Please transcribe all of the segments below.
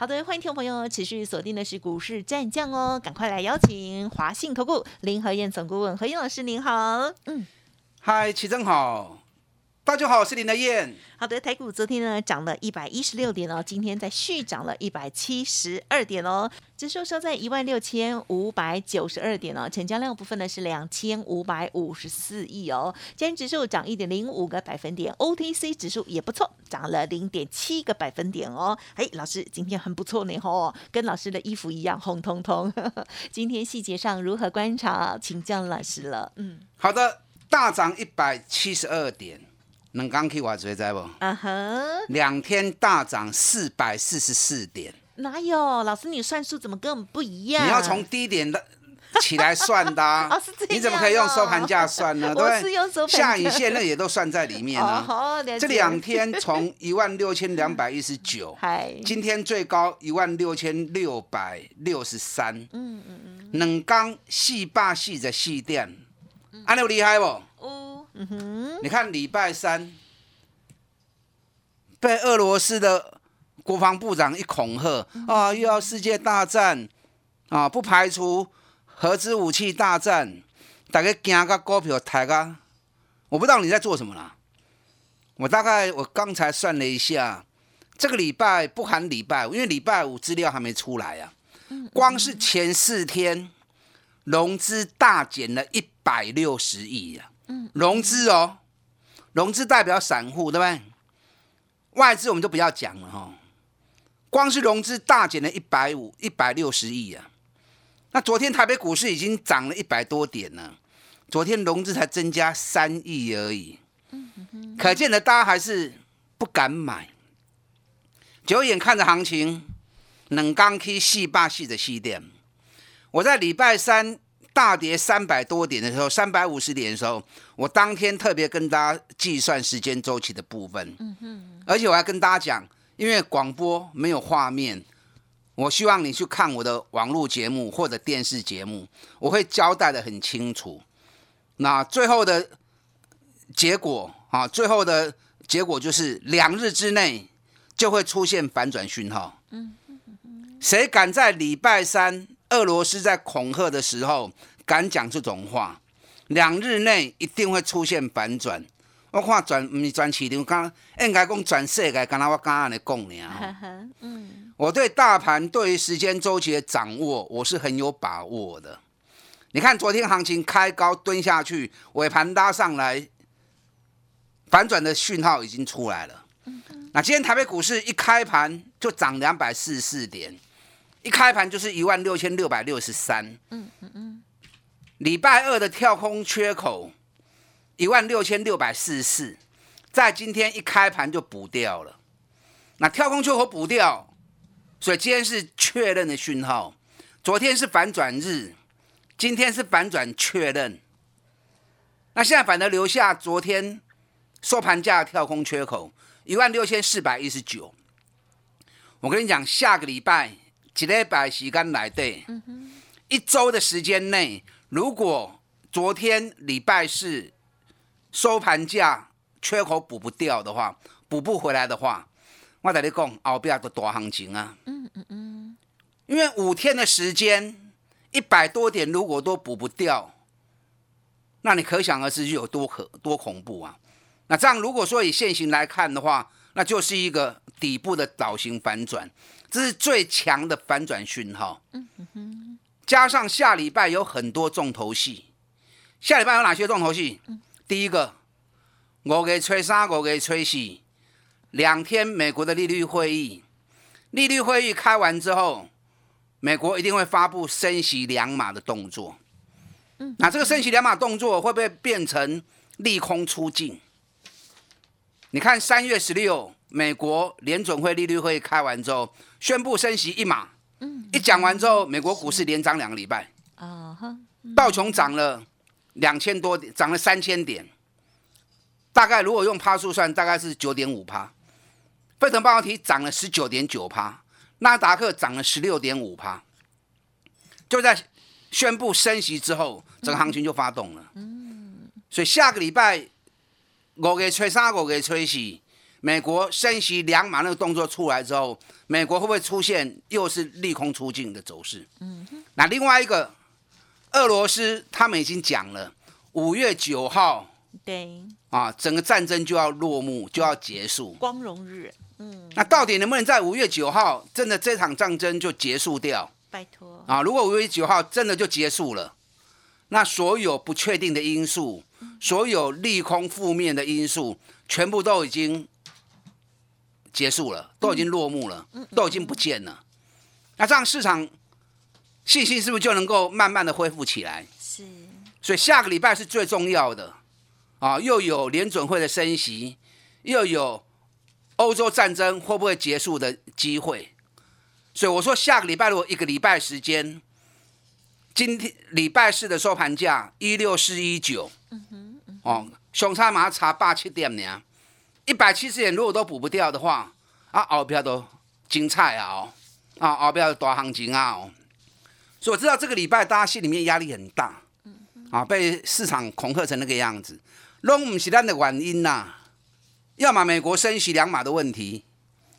好的，欢迎听众朋友持续锁定的是股市战将哦，赶快来邀请华信投顾林和燕总顾问何燕老师您好，嗯，嗨，齐正好。大家好，我是林德燕。好的，台股昨天呢涨了一百一十六点哦，今天再续涨了一百七十二点哦，指数收在一万六千五百九十二点哦，成交量部分呢是两千五百五十四亿哦，今天指数涨一点零五个百分点，OTC 指数也不错，涨了零点七个百分点哦。哎，老师今天很不错呢吼，跟老师的衣服一样红彤彤。今天细节上如何观察，请教老师了。嗯，好的，大涨一百七十二点。能刚去我追在不？啊哈！两天大涨四百四十四点。哪有？老师，你算数怎么跟我们不一样？你要从低点的起来算的。哦，是这样。你怎么可以用收盘价算呢？对不对？下影线那也都算在里面呢。哦，这两天从一万六千两百一十九，今天最高一万六千六百六十三。嗯嗯嗯。冷刚细霸细的细电，安尼有厉害不？嗯哼，你看礼拜三被俄罗斯的国防部长一恐吓啊，又要世界大战啊，不排除核子武器大战，大家惊个股票抬个，我不知道你在做什么啦。我大概我刚才算了一下，这个礼拜不含礼拜五，因为礼拜五资料还没出来啊。光是前四天融资大减了一百六十亿啊。融资哦，融资代表散户，对不对？外资我们就不要讲了哈。光是融资大减了一百五、一百六十亿啊。那昨天台北股市已经涨了一百多点了，昨天融资才增加三亿而已。可见的大家还是不敢买，久眼看着行情，冷刚 K 细霸细的细点。我在礼拜三。大跌三百多点的时候，三百五十点的时候，我当天特别跟大家计算时间周期的部分。嗯哼，而且我还跟大家讲，因为广播没有画面，我希望你去看我的网络节目或者电视节目，我会交代的很清楚。那最后的结果啊，最后的结果就是两日之内就会出现反转讯号。嗯谁敢在礼拜三？俄罗斯在恐吓的时候敢讲这种话，两日内一定会出现反转。我看转唔是转市场，刚应该讲转世界，刚才我刚刚来讲呢。嗯，我对大盘对于时间周期的掌握，我是很有把握的。你看昨天行情开高蹲下去，尾盘拉上来，反转的讯号已经出来了。那今天台北股市一开盘就涨两百四十四点。一开盘就是一万六千六百六十三，嗯嗯嗯，礼拜二的跳空缺口一万六千六百四十四，在今天一开盘就补掉了。那跳空缺口补掉，所以今天是确认的讯号。昨天是反转日，今天是反转确认。那现在反而留下昨天收盘价跳空缺口一万六千四百一十九。我跟你讲，下个礼拜。一礼拜时间来对，一周的时间内，如果昨天礼拜四收盘价缺口补不掉的话，补不回来的话，我跟你讲，后边的大行情啊。嗯嗯嗯。因为五天的时间，一百多点如果都补不掉，那你可想而知有多可多恐怖啊！那这样如果说以现行来看的话，那就是一个底部的倒型反转。这是最强的反转讯号，加上下礼拜有很多重头戏。下礼拜有哪些重头戏？第一个，我给吹沙，我给吹四，两天美国的利率会议，利率会议开完之后，美国一定会发布升息两码的动作。那这个升息两码动作会不会变成利空出尽？你看三月十六。美国联准会利率会议开完之后，宣布升息一码。嗯，一讲完之后，美国股市连涨两个礼拜。啊哈，道琼涨了两千多点，涨了三千点，大概如果用趴数算，大概是九点五趴。费城半导体涨了十九点九趴，纳达克涨了十六点五趴。就在宣布升息之后，整个行情就发动了。嗯，所以下个礼拜五月吹三，五月吹四，美国升息两码那个动作出来之后，美国会不会出现又是利空出尽的走势？嗯那另外一个，俄罗斯他们已经讲了，五月九号对，啊，整个战争就要落幕，就要结束。光荣日，嗯，那到底能不能在五月九号真的这场战争就结束掉？拜托，啊，如果五月九号真的就结束了，那所有不确定的因素，所有利空负面的因素，全部都已经结束了，都已经落幕了，都已经不见了。那这样市场信心是不是就能够慢慢的恢复起来？是，所以下个礼拜是最重要的啊，又有联准会的升息，又有欧洲战争会不会结束的机会。所以我说，下个礼拜如果一个礼拜时间，今天礼拜四的收盘价一六四一九，嗯哼哦，熊差马差八七点呢，一百七十点如果都补不掉的话，啊，后边都精彩啊哦，啊，后边大行情啊哦，所以我知道这个礼拜大家心里面压力很大，啊，被市场恐吓成那个样子，拢不是咱的原因呐，要么美国升息两码的问题，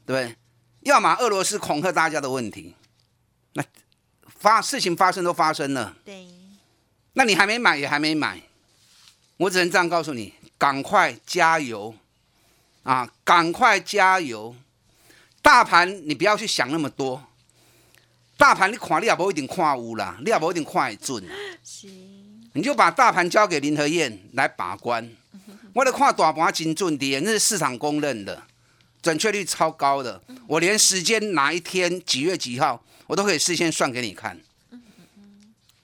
对不对？要么俄罗斯恐吓大家的问题，那发事情发生都发生了，对，那你还没买也还没买，我只能这样告诉你：赶快加油啊！赶快加油！大盘你不要去想那么多，大盘你看你也不一定看有啦，你也不一定看会准，是，你就把大盘交给林和燕来把关。我的看大盘精准点，那是市场公认的。准确率超高的，我连时间哪一天几月几号，我都可以事先算给你看。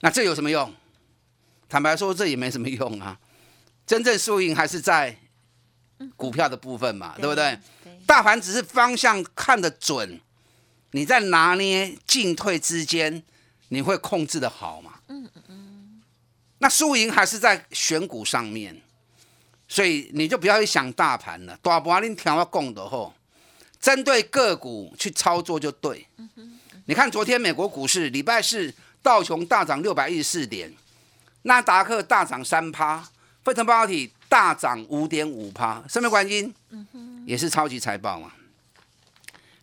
那这有什么用？坦白说，这也没什么用啊。真正输赢还是在股票的部分嘛，对不对？对，大盘只是方向看得准，你在拿捏进退之间，你会控制的好嘛？嗯嗯嗯。那输赢还是在选股上面。所以你就不要去想大盘了，大盘你听我讲的吼，针对个股去操作就对。你看昨天美国股市礼拜四道琼大涨六百一十四点，纳达克大涨三趴，费城半导体大涨五点五趴，什么原因？也是超级财报嘛。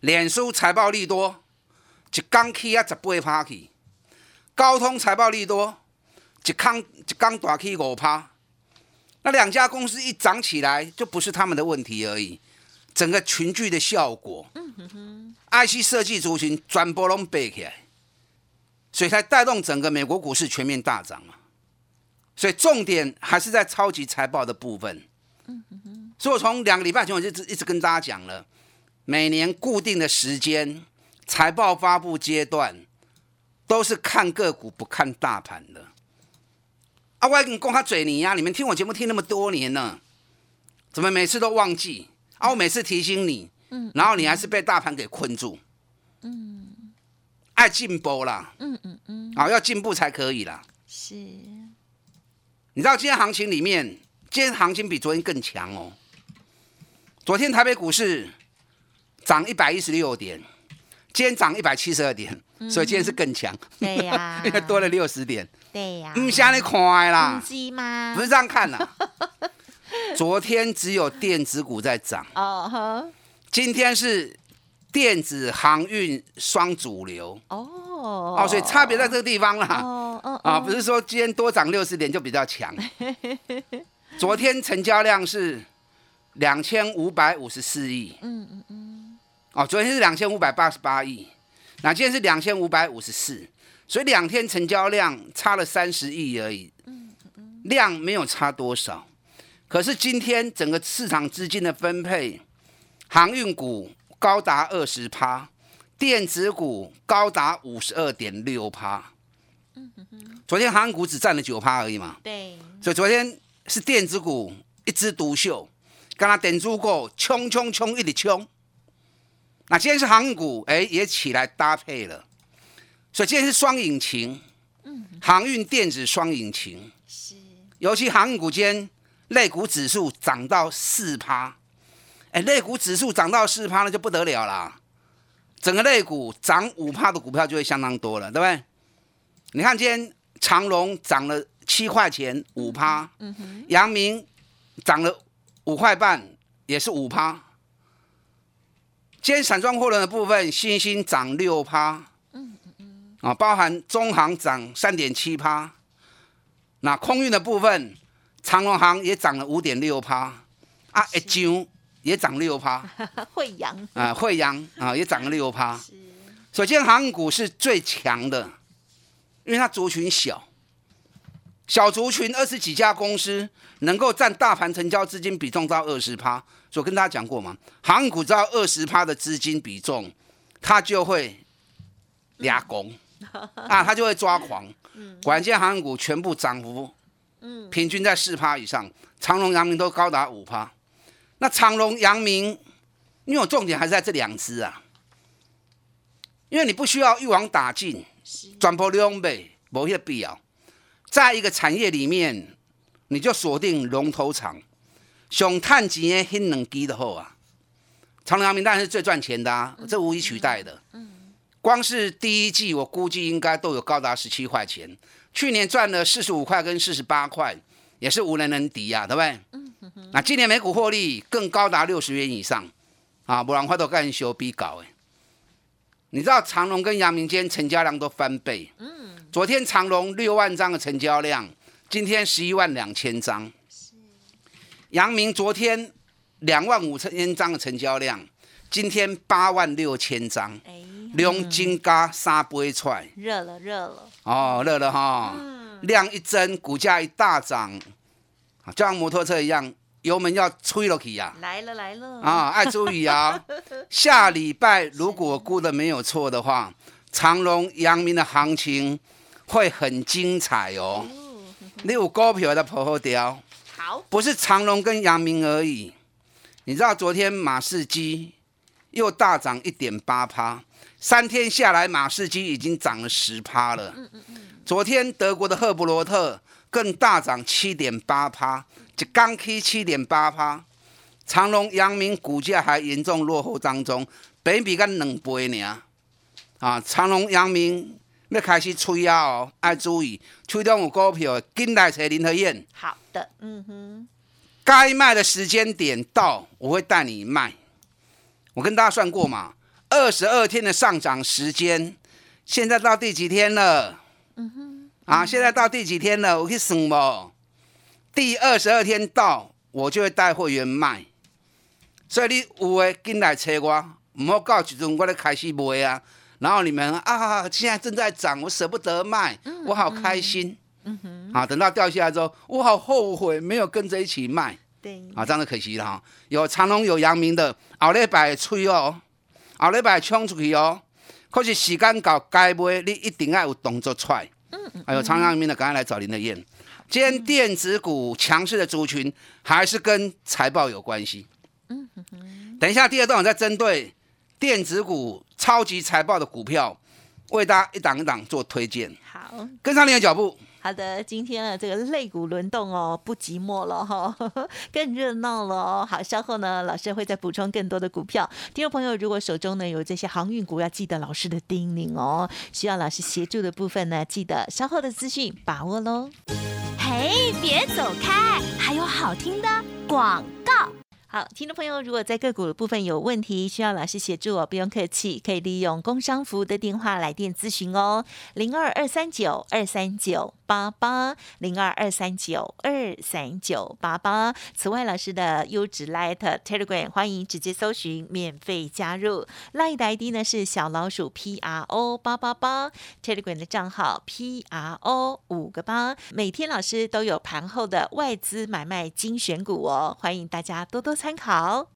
脸书财报利多，一刚起啊十八趴去，高通财报利多，一康一刚大起五趴。那两家公司一涨起来，就不是他们的问题而已，整个群聚的效果，嗯哼哼，IC 设计族群转波龙背起来，所以才带动整个美国股市全面大涨嘛。所以重点还是在超级财报的部分。所以我从两个礼拜前我就一直跟大家讲了，每年固定的时间财报发布阶段，都是看个股不看大盘的。啊，我跟你讲他嘴你呀！你们听我节目听那么多年了，怎么每次都忘记？啊，我每次提醒你，嗯，然后你还是被大盘给困住，嗯，爱进步啦，嗯嗯嗯，啊，要进步才可以啦。是，你知道今天行情里面，今天行情比昨天更强哦。昨天台北股市涨一百一十六点，今天涨一百七十二点，所以今天是更强。对呀，因为多了六十点。对呀，唔像你看的啦？不是这样看的。昨天只有电子股在涨，哦呵，今天是电子航运双主流。哦哦，所以差别在这个地方啦。啊，不是说今天多涨六十点就比较强。昨天成交量是两千五百五十四亿。嗯嗯嗯。哦，昨天是两千五百八十八亿，那今天是两千五百五十四。所以两天成交量差了三十亿而已，量没有差多少。可是今天整个市场资金的分配，航运股高达二十趴，电子股高达五十二点六趴。昨天航运股只占了九趴而已嘛。对。所以昨天是电子股一枝独秀，刚刚点住过冲冲冲一直冲。那今天是航运股，哎，也起来搭配了。所以今天是双引擎，嗯，航运电子双引擎，是，尤其航运股间，类股指数涨到四趴，哎，类股指数涨到四趴那就不得了啦。整个类股涨五趴的股票就会相当多了，对不对？你看今天长隆涨了七块钱，五趴，嗯哼，阳明涨了五块半，也是五趴。今天散装货轮的部分，新兴涨六趴，嗯嗯嗯，啊，包含中航涨三点七趴。那空运的部分，长隆航也涨了五点六趴，啊，一九也涨六趴，惠阳。啊，惠阳啊也涨了六趴。首先，航运股是最强的，因为它族群小，小族群二十几家公司能够占大盘成交资金比重到二十趴。我跟大家讲过嘛，航股只要二十趴的资金比重，它就会俩拱 啊，它就会抓狂。管线航运股全部涨幅，平均在四趴以上，长隆、阳明都高达五趴。那长隆、阳明，因为我重点还是在这两只啊，因为你不需要一网打尽，转播两倍，没些必要。在一个产业里面，你就锁定龙头厂。想探几年很能低的后啊，长隆、阳明当然是最赚钱的啊，这无以取代的。嗯，光是第一季我估计应该都有高达十七块钱，去年赚了四十五块跟四十八块，也是无人能敌呀，对不对？嗯那今年每股获利更高达六十元以上啊，不然话都干修比搞哎。你知道长隆跟阳明今天成交量都翻倍，嗯，昨天长隆六万张的成交量，今天十一万两千张。阳明昨天两万五千张的成交量，今天八万六千张，两金加三杯出来，热了热了。哦，热了哈，量一增，股价一大涨，就像摩托车一样，油门要吹了去呀，来了来了。啊，爱注意啊，下礼拜如果估的没有错的话，长隆、阳明的行情会很精彩哦，你有股票的破好。掉。不是长隆跟阳明而已，你知道昨天马士基又大涨一点八趴，三天下来马士基已经涨了十趴了。昨天德国的赫伯罗特更大涨七点八趴，就刚 K 七点八趴。长隆、阳明股价还严重落后当中，比比干两倍呢。啊，长隆、阳明要开始吹啊哦，爱注意，吹中有股票，紧来找林和燕。好的。嗯哼，该卖的时间点到，我会带你卖。我跟大家算过嘛，二十二天的上涨时间，现在到第几天了？嗯哼，啊，现在到第几天了？我去算不？第二十二天到，我就会带会员卖。所以你有诶进来找我，唔好到时阵我咧开始卖啊。然后你们啊，现在正在涨，我舍不得卖，我好开心。嗯哼，啊，等到掉下来之后，我好后悔没有跟着一起卖。对，啊，这样就可惜了哈。有长隆有阳明的，后礼拜吹哦，后礼拜冲出去哦。可是时间到该卖，你一定要有动作出来。嗯嗯。还有长阳明的，赶快来找林的燕。今天电子股强势的族群，还是跟财报有关系。嗯。等一下第二段，我再针对电子股超级财报的股票，为大家一档一档做推荐。好，跟上你的脚步。好的，今天呢，这个肋骨轮动哦，不寂寞了哈，更热闹了哦。好，稍后呢，老师会再补充更多的股票。听众朋友，如果手中呢有这些航运股，要记得老师的叮咛哦。需要老师协助的部分呢，记得稍后的资讯把握喽。哎，别走开，还有好听的广告。好，听众朋友，如果在个股的部分有问题，需要老师协助，不用客气，可以利用工商服务的电话来电咨询哦，零二二三九二三九八八，零二二三九二三九八八。此外，老师的优质 Light Telegram 欢迎直接搜寻，免费加入。Light 的 ID 呢是小老鼠 P R O 八八八，Telegram 的账号 P R O 五个八。每天老师都有盘后的外资买卖精选股哦，欢迎大家多多参。参考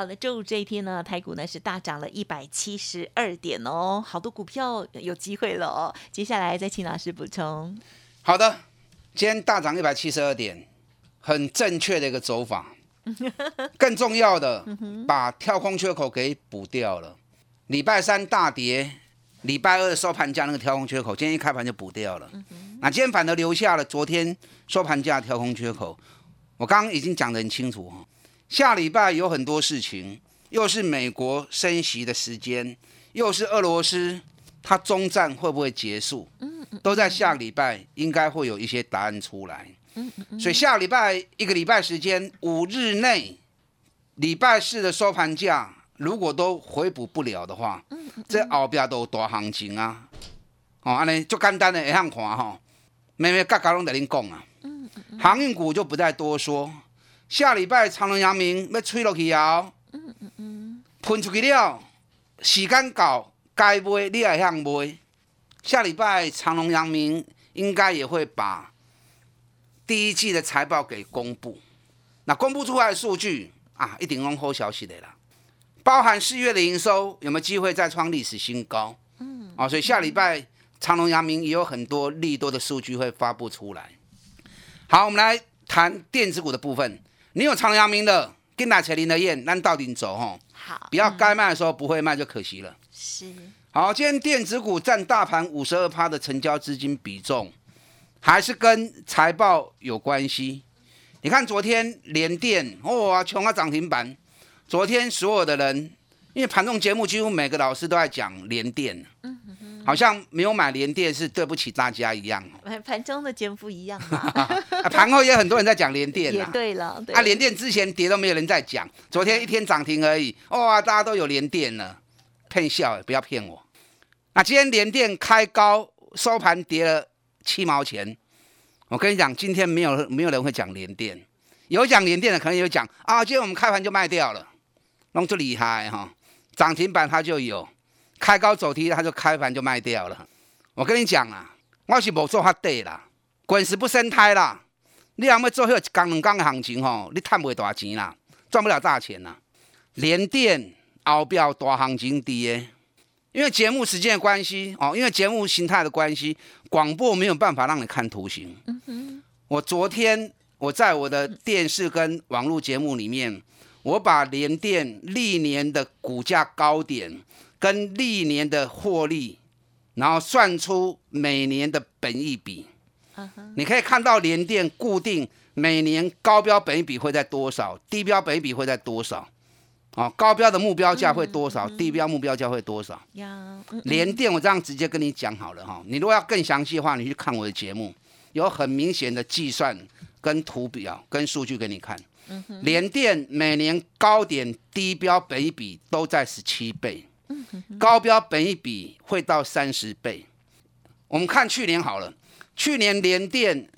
好了，周五这一天呢，台股呢是大涨了一百七十二点哦，好多股票有机会了哦。接下来再请老师补充。好的，今天大涨一百七十二点，很正确的一个走法。更重要的，把跳空缺口给补掉了。礼拜三大跌，礼拜二收盘价那个跳空缺口，今天一开盘就补掉了。那今天反而留下了昨天收盘价跳空缺口。我刚刚已经讲得很清楚哈，下礼拜有很多事情，又是美国升息的时间，又是俄罗斯它中战会不会结束？都在下礼拜应该会有一些答案出来。所以下礼拜一个礼拜时间，五日内，礼拜四的收盘价如果都回补不了的话，这后边都有大行情啊！哦，安尼就简单的会向看哈，妹妹嘎嘎拢在恁讲啊。航运股就不再多说，下礼拜长隆、阳明要吹落去啊！喷出去了，时间到该买你也向买。下礼拜长隆、阳明应该也会把第一季的财报给公布。那公布出来的数据啊，一定拢好消息的啦。包含四月的营收有没有机会再创历史新高？嗯，哦，所以下礼拜长隆、阳明也有很多利多的数据会发布出来。好，我们来谈电子股的部分。你有长隆、阳明的，跟哪车林的燕，那到底走吼？好，不要该卖的时候不会卖就可惜了。是好，今天电子股占大盘五十二趴的成交资金比重，还是跟财报有关系。你看昨天联电哇，穷啊涨停板。昨天所有的人，因为盘中节目几乎每个老师都在讲联电，好像没有买联电是对不起大家一样。盘 盘中的节目不一样嘛，啊盘后也很多人在讲联电。对了，对啊，联电之前跌都没有人在讲，昨天一天涨停而已，哇，大家都有联电了，骗笑，不要骗我。那今天联电开高收盘跌了七毛钱，我跟你讲，今天没有没有人会讲联电，有讲联电的可能有讲啊，今天我们开盘就卖掉了，弄就厉害哈，涨停板它就有，开高走低它就开盘就卖掉了。我跟你讲啊，我是无做法对啦，滚石不生胎啦。你若要做迄个一工两工的行情吼，你赚不大钱啦，赚不了大钱啦。联电后标大行情低的，因为节目时间的关系哦，因为节目形态的关系，广播没有办法让你看图形。我昨天我在我的电视跟网络节目里面，我把联电历年的股价高点跟历年的获利，然后算出每年的本益比。你可以看到联电固定每年高标本益比会在多少，低标本益比会在多少。哦，高标的目标价会多少，低标目标价会多少？呀，嗯联电我这样直接跟你讲好了哈，你如果要更详细的话，你去看我的节目，有很明显的计算跟图表跟数据给你看。联电每年高点低标本益比都在十七倍，高标本一比会到三十倍。我们看去年好了，去年联电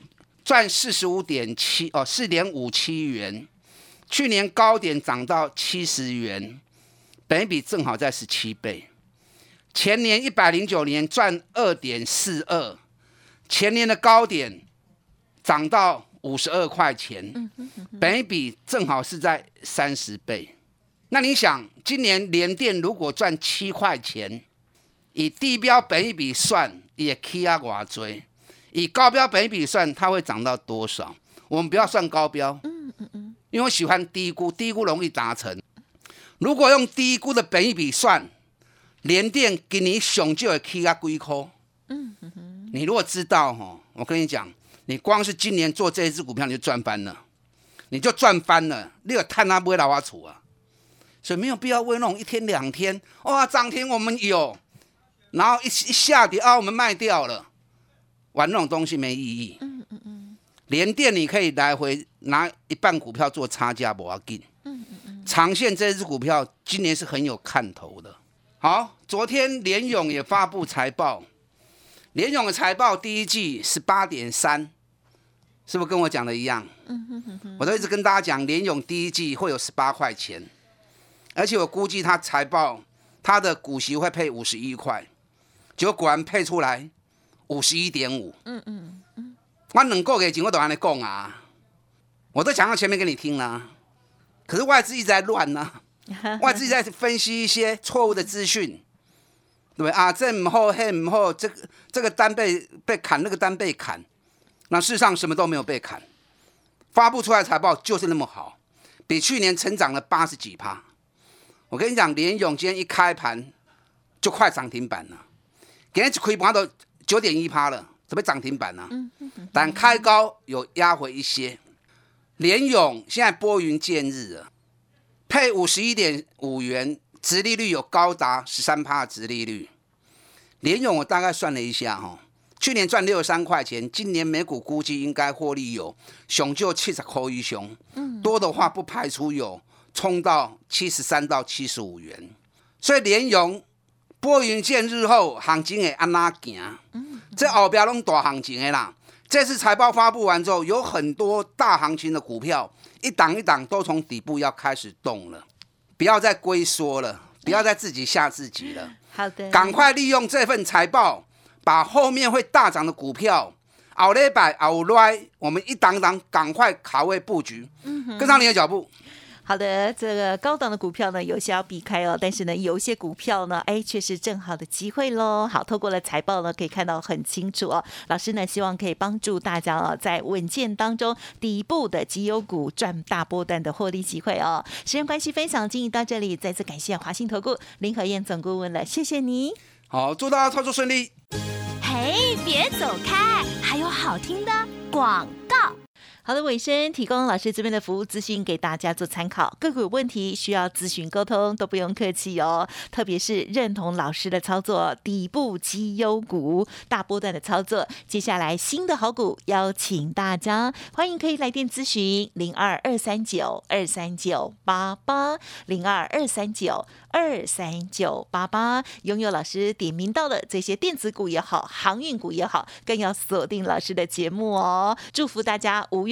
赚四十五点七哦，四点五七元，去年高点涨到七十元，本一比正好在十七倍。前年一百零九年赚二点四二，前年的高点涨到五十二块钱，本一比正好是在三十倍。那你想，今年联电如果赚七块钱，以地标本益比算，也 K 啊偌追；以高标本益比算，它会涨到多少？我们不要算高标，嗯嗯嗯因为我喜欢低估，低估容易达成。如果用低估的本益比算，联电给你熊就会 K 啊几块。你如果知道哈，我跟你讲，你光是今年做这一只股票你就赚翻了。你就赚翻了，你有探他不会老花处啊，所以没有必要为那种一天两天哇涨停我们有，然后一一下跌啊我们卖掉了，玩那种东西没意义。嗯嗯嗯，连电你可以来回拿一半股票做差价，不要紧。嗯嗯嗯，长线这支股票今年是很有看头的。好，昨天联勇也发布财报，联勇的财报第一季十八点三。是不是跟我讲的一样？我都一直跟大家讲，联勇第一季会有十八块钱，而且我估计它财报它的股息会配五十一块，结果果然配出来五十一点五。嗯嗯嗯，我能够给钱我都安尼讲啊，我都讲到前面给你听了，可是外资一直在乱呢，外资在分析一些错误的资讯，对不对啊？这唔好，嘿唔好，这个这个单被被砍，那个单被砍。那事实上什么都没有被砍，发布出来财报就是那么好，比去年成长了八十几趴。我跟你讲，联勇今天一开盘就快涨停板了，今天一开盘都九点一趴了，准备涨停板呢。但开高有压回一些。联勇现在拨云见日了，配五十一点五元，殖利率有高达十三趴的殖利率。联勇我大概算了一下哈。去年赚六十三块钱，今年每股估计应该获利有熊就七十块一熊，多的话不排除有冲到七十三到七十五元。所以联融拨云见日后，行情会安那行？这后边拢大行情的啦。这次财报发布完之后，有很多大行情的股票，一档一档都从底部要开始动了。不要再龟缩了，不要再自己吓自己了。好的，赶快利用这份财报。把后面会大涨的股票，熬了百熬来，我们一档档赶快卡位布局，跟上你的脚步。好的，这个高档的股票呢，有些要避开哦。但是呢，有一些股票呢，哎，却是正好的机会喽。好，透过了财报呢，可以看到很清楚哦。老师呢，希望可以帮助大家哦，在稳健当中，底部的绩优股赚大波段的获利机会哦。时间关系，分享经营到这里，再次感谢华信投顾林和燕总顾问了，谢谢你。好，祝大家操作顺利。嘿，别走开，还有好听的广告。好的，尾声提供老师这边的服务资讯给大家做参考。个股有问题需要咨询沟通，都不用客气哦。特别是认同老师的操作，底部绩优股、大波段的操作，接下来新的好股，邀请大家欢迎可以来电咨询零二二三九二三九八八零二二三九二三九八八。拥有老师点名到的这些电子股也好，航运股也好，更要锁定老师的节目哦。祝福大家五月。